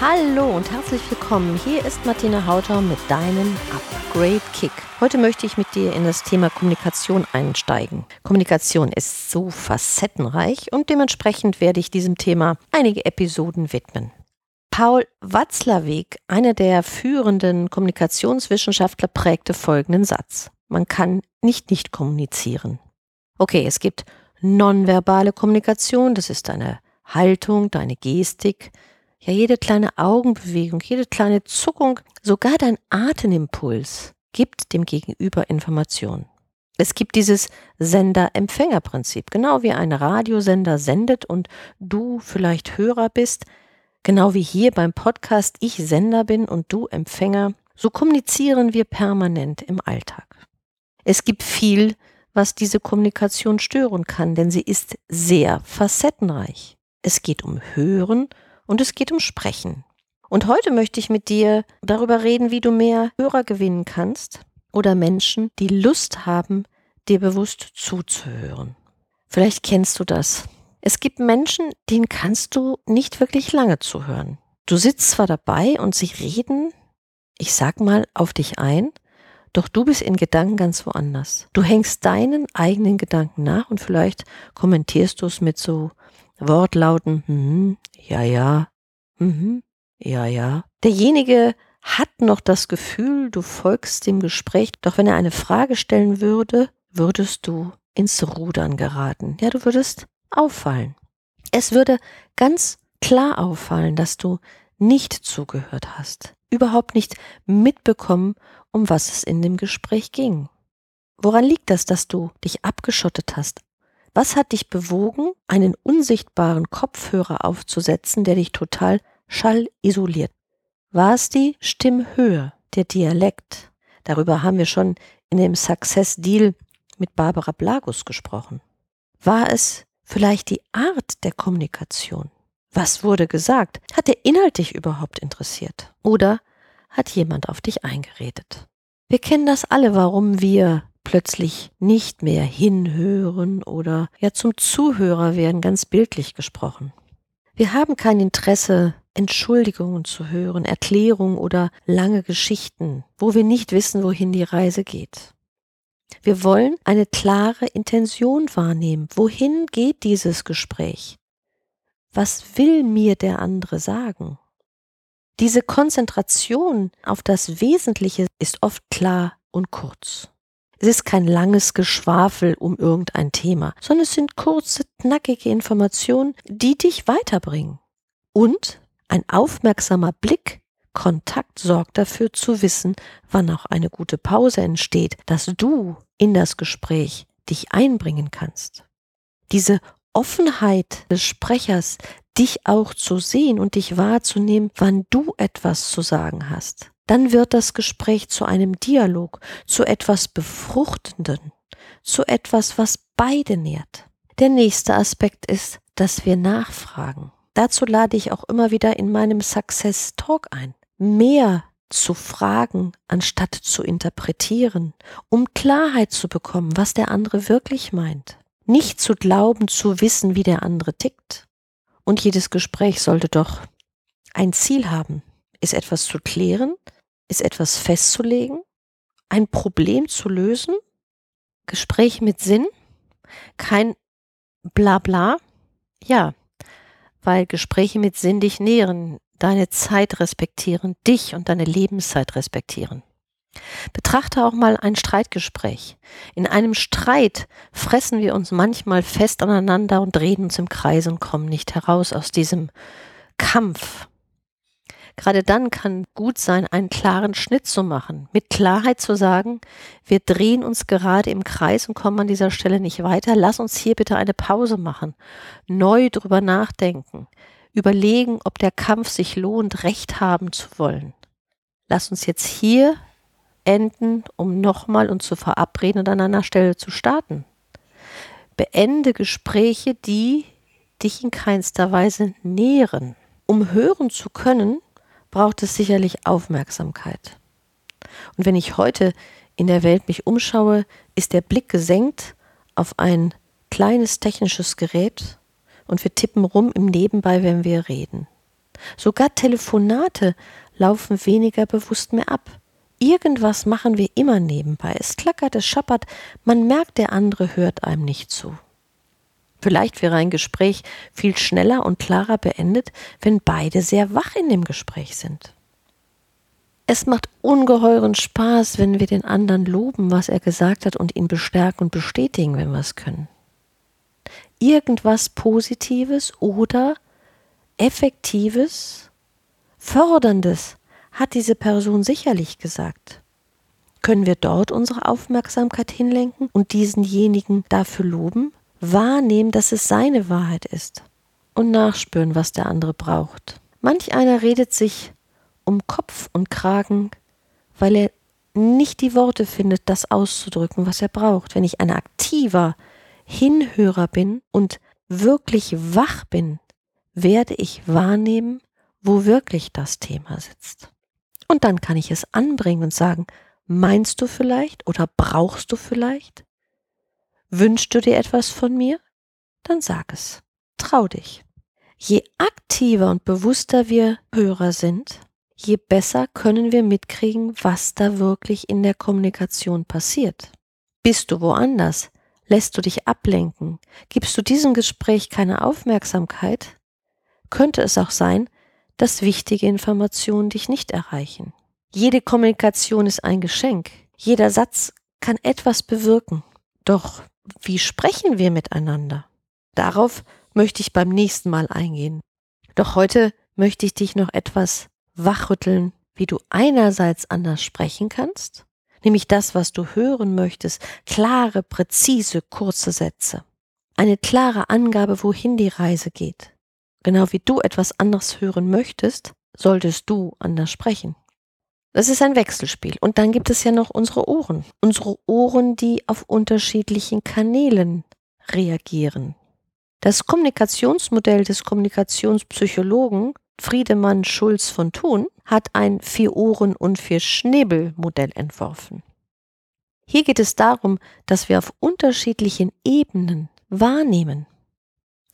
Hallo und herzlich willkommen. Hier ist Martina Hautau mit deinem Upgrade Kick. Heute möchte ich mit dir in das Thema Kommunikation einsteigen. Kommunikation ist so facettenreich und dementsprechend werde ich diesem Thema einige Episoden widmen. Paul Watzlawick, einer der führenden Kommunikationswissenschaftler, prägte folgenden Satz. Man kann nicht nicht kommunizieren. Okay, es gibt nonverbale Kommunikation, das ist deine Haltung, deine Gestik, ja, jede kleine Augenbewegung, jede kleine Zuckung, sogar dein Atemimpuls gibt dem Gegenüber Informationen. Es gibt dieses Sender-Empfänger-Prinzip. Genau wie ein Radiosender sendet und du vielleicht Hörer bist, genau wie hier beim Podcast ich Sender bin und du Empfänger, so kommunizieren wir permanent im Alltag. Es gibt viel, was diese Kommunikation stören kann, denn sie ist sehr facettenreich. Es geht um Hören und es geht um Sprechen. Und heute möchte ich mit dir darüber reden, wie du mehr Hörer gewinnen kannst oder Menschen, die Lust haben, dir bewusst zuzuhören. Vielleicht kennst du das. Es gibt Menschen, denen kannst du nicht wirklich lange zuhören. Du sitzt zwar dabei und sie reden, ich sag mal, auf dich ein, doch du bist in Gedanken ganz woanders. Du hängst deinen eigenen Gedanken nach und vielleicht kommentierst du es mit so Wortlauten, hm, ja, ja, hm, ja, ja. Derjenige hat noch das Gefühl, du folgst dem Gespräch, doch wenn er eine Frage stellen würde, würdest du ins Rudern geraten. Ja, du würdest auffallen. Es würde ganz klar auffallen, dass du nicht zugehört hast, überhaupt nicht mitbekommen, um was es in dem Gespräch ging. Woran liegt das, dass du dich abgeschottet hast, was hat dich bewogen, einen unsichtbaren Kopfhörer aufzusetzen, der dich total schallisoliert? War es die Stimmhöhe, der Dialekt? Darüber haben wir schon in dem Success Deal mit Barbara Blagus gesprochen. War es vielleicht die Art der Kommunikation? Was wurde gesagt? Hat der Inhalt dich überhaupt interessiert? Oder hat jemand auf dich eingeredet? Wir kennen das alle, warum wir plötzlich nicht mehr hinhören oder ja zum Zuhörer werden, ganz bildlich gesprochen. Wir haben kein Interesse, Entschuldigungen zu hören, Erklärungen oder lange Geschichten, wo wir nicht wissen, wohin die Reise geht. Wir wollen eine klare Intention wahrnehmen. Wohin geht dieses Gespräch? Was will mir der andere sagen? Diese Konzentration auf das Wesentliche ist oft klar und kurz. Es ist kein langes Geschwafel um irgendein Thema, sondern es sind kurze, knackige Informationen, die dich weiterbringen. Und ein aufmerksamer Blick, Kontakt sorgt dafür zu wissen, wann auch eine gute Pause entsteht, dass du in das Gespräch dich einbringen kannst. Diese Offenheit des Sprechers, dich auch zu sehen und dich wahrzunehmen, wann du etwas zu sagen hast dann wird das Gespräch zu einem Dialog, zu etwas Befruchtenden, zu etwas, was beide nährt. Der nächste Aspekt ist, dass wir nachfragen. Dazu lade ich auch immer wieder in meinem Success Talk ein. Mehr zu fragen, anstatt zu interpretieren, um Klarheit zu bekommen, was der andere wirklich meint. Nicht zu glauben, zu wissen, wie der andere tickt. Und jedes Gespräch sollte doch ein Ziel haben, ist etwas zu klären, ist etwas festzulegen, ein Problem zu lösen, Gespräch mit Sinn, kein Blabla. Ja, weil Gespräche mit Sinn dich nähren, deine Zeit respektieren, dich und deine Lebenszeit respektieren. Betrachte auch mal ein Streitgespräch. In einem Streit fressen wir uns manchmal fest aneinander und drehen uns im Kreis und kommen nicht heraus aus diesem Kampf. Gerade dann kann gut sein, einen klaren Schnitt zu machen, mit Klarheit zu sagen, wir drehen uns gerade im Kreis und kommen an dieser Stelle nicht weiter. Lass uns hier bitte eine Pause machen, neu drüber nachdenken, überlegen, ob der Kampf sich lohnt, Recht haben zu wollen. Lass uns jetzt hier beenden, um nochmal uns zu verabreden und an einer Stelle zu starten. Beende Gespräche, die dich in keinster Weise nähren. Um hören zu können, braucht es sicherlich Aufmerksamkeit. Und wenn ich heute in der Welt mich umschaue, ist der Blick gesenkt auf ein kleines technisches Gerät und wir tippen rum im Nebenbei, wenn wir reden. Sogar Telefonate laufen weniger bewusst mehr ab. Irgendwas machen wir immer nebenbei. Es klackert, es schappert, man merkt, der andere hört einem nicht zu. Vielleicht wäre ein Gespräch viel schneller und klarer beendet, wenn beide sehr wach in dem Gespräch sind. Es macht ungeheuren Spaß, wenn wir den anderen loben, was er gesagt hat und ihn bestärken und bestätigen, wenn wir es können. Irgendwas Positives oder Effektives, Förderndes hat diese Person sicherlich gesagt. Können wir dort unsere Aufmerksamkeit hinlenken und diesenjenigen dafür loben, wahrnehmen, dass es seine Wahrheit ist und nachspüren, was der andere braucht. Manch einer redet sich um Kopf und Kragen, weil er nicht die Worte findet, das auszudrücken, was er braucht. Wenn ich ein aktiver Hinhörer bin und wirklich wach bin, werde ich wahrnehmen, wo wirklich das Thema sitzt. Und dann kann ich es anbringen und sagen, meinst du vielleicht oder brauchst du vielleicht? Wünschst du dir etwas von mir? Dann sag es. Trau dich. Je aktiver und bewusster wir Hörer sind, je besser können wir mitkriegen, was da wirklich in der Kommunikation passiert. Bist du woanders? Lässt du dich ablenken? Gibst du diesem Gespräch keine Aufmerksamkeit? Könnte es auch sein, dass wichtige Informationen dich nicht erreichen. Jede Kommunikation ist ein Geschenk. Jeder Satz kann etwas bewirken. Doch wie sprechen wir miteinander? Darauf möchte ich beim nächsten Mal eingehen. Doch heute möchte ich dich noch etwas wachrütteln, wie du einerseits anders sprechen kannst, nämlich das, was du hören möchtest, klare, präzise, kurze Sätze. Eine klare Angabe, wohin die Reise geht. Genau wie du etwas anderes hören möchtest, solltest du anders sprechen. Das ist ein Wechselspiel. Und dann gibt es ja noch unsere Ohren. Unsere Ohren, die auf unterschiedlichen Kanälen reagieren. Das Kommunikationsmodell des Kommunikationspsychologen Friedemann Schulz von Thun hat ein Vier-Ohren- und Vier-Schnäbel-Modell entworfen. Hier geht es darum, dass wir auf unterschiedlichen Ebenen wahrnehmen.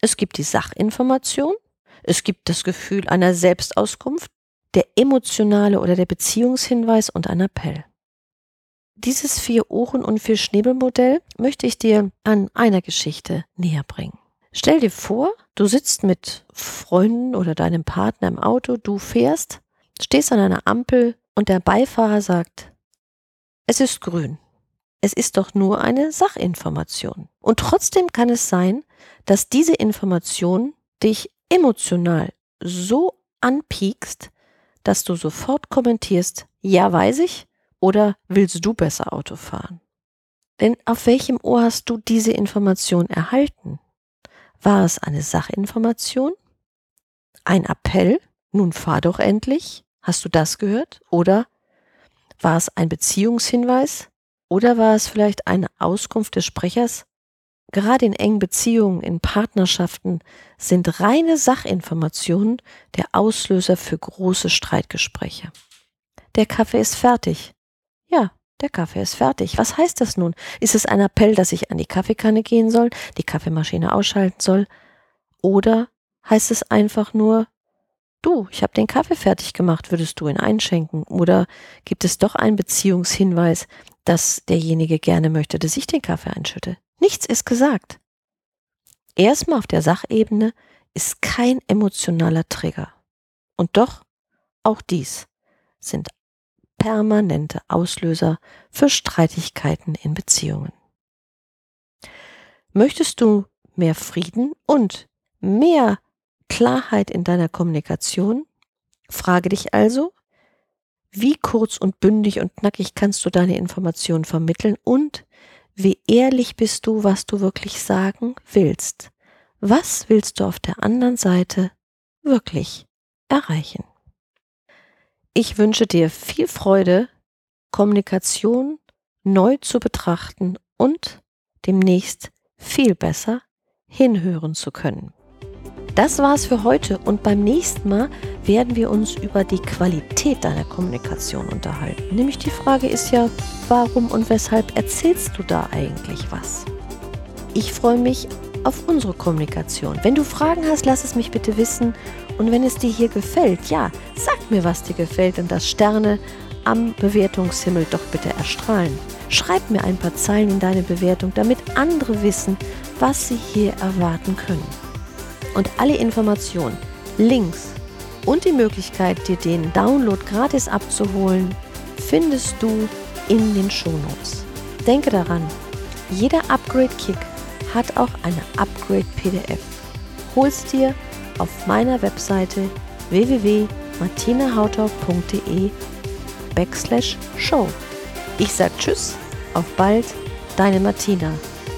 Es gibt die Sachinformation, es gibt das Gefühl einer Selbstauskunft, der emotionale oder der Beziehungshinweis und ein Appell. Dieses Vier-Ohren- und Vier-Schnäbel-Modell möchte ich dir an einer Geschichte näher bringen. Stell dir vor, du sitzt mit Freunden oder deinem Partner im Auto, du fährst, stehst an einer Ampel und der Beifahrer sagt, es ist grün. Es ist doch nur eine Sachinformation. Und trotzdem kann es sein, dass diese Information dich emotional so anpiekst, dass du sofort kommentierst, ja, weiß ich, oder willst du besser Auto fahren? Denn auf welchem Ohr hast du diese Information erhalten? War es eine Sachinformation? Ein Appell? Nun fahr doch endlich? Hast du das gehört? Oder war es ein Beziehungshinweis? Oder war es vielleicht eine Auskunft des Sprechers? Gerade in engen Beziehungen, in Partnerschaften sind reine Sachinformationen der Auslöser für große Streitgespräche. Der Kaffee ist fertig. Ja, der Kaffee ist fertig. Was heißt das nun? Ist es ein Appell, dass ich an die Kaffeekanne gehen soll, die Kaffeemaschine ausschalten soll? Oder heißt es einfach nur, du, ich habe den Kaffee fertig gemacht, würdest du ihn einschenken? Oder gibt es doch einen Beziehungshinweis, dass derjenige gerne möchte, dass ich den Kaffee einschütte? Nichts ist gesagt. Erstmal auf der Sachebene ist kein emotionaler Trigger. Und doch, auch dies sind permanente Auslöser für Streitigkeiten in Beziehungen. Möchtest du mehr Frieden und mehr Klarheit in deiner Kommunikation? Frage dich also, wie kurz und bündig und knackig kannst du deine Informationen vermitteln und wie ehrlich bist du, was du wirklich sagen willst? Was willst du auf der anderen Seite wirklich erreichen? Ich wünsche dir viel Freude Kommunikation neu zu betrachten und demnächst viel besser hinhören zu können. Das war's für heute und beim nächsten Mal werden wir uns über die Qualität deiner Kommunikation unterhalten. Nämlich die Frage ist ja, warum und weshalb erzählst du da eigentlich was? Ich freue mich auf unsere Kommunikation. Wenn du Fragen hast, lass es mich bitte wissen. Und wenn es dir hier gefällt, ja, sag mir, was dir gefällt und dass Sterne am Bewertungshimmel doch bitte erstrahlen. Schreib mir ein paar Zeilen in deine Bewertung, damit andere wissen, was sie hier erwarten können. Und alle Informationen, Links und die Möglichkeit, dir den Download gratis abzuholen, findest du in den Shownotes. Denke daran, jeder Upgrade-Kick hat auch eine Upgrade-PDF. Hol's dir auf meiner Webseite www.martinahauter.de backslash show. Ich sag Tschüss, auf bald, deine Martina.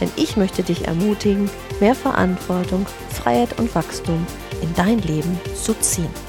Denn ich möchte dich ermutigen, mehr Verantwortung, Freiheit und Wachstum in dein Leben zu ziehen.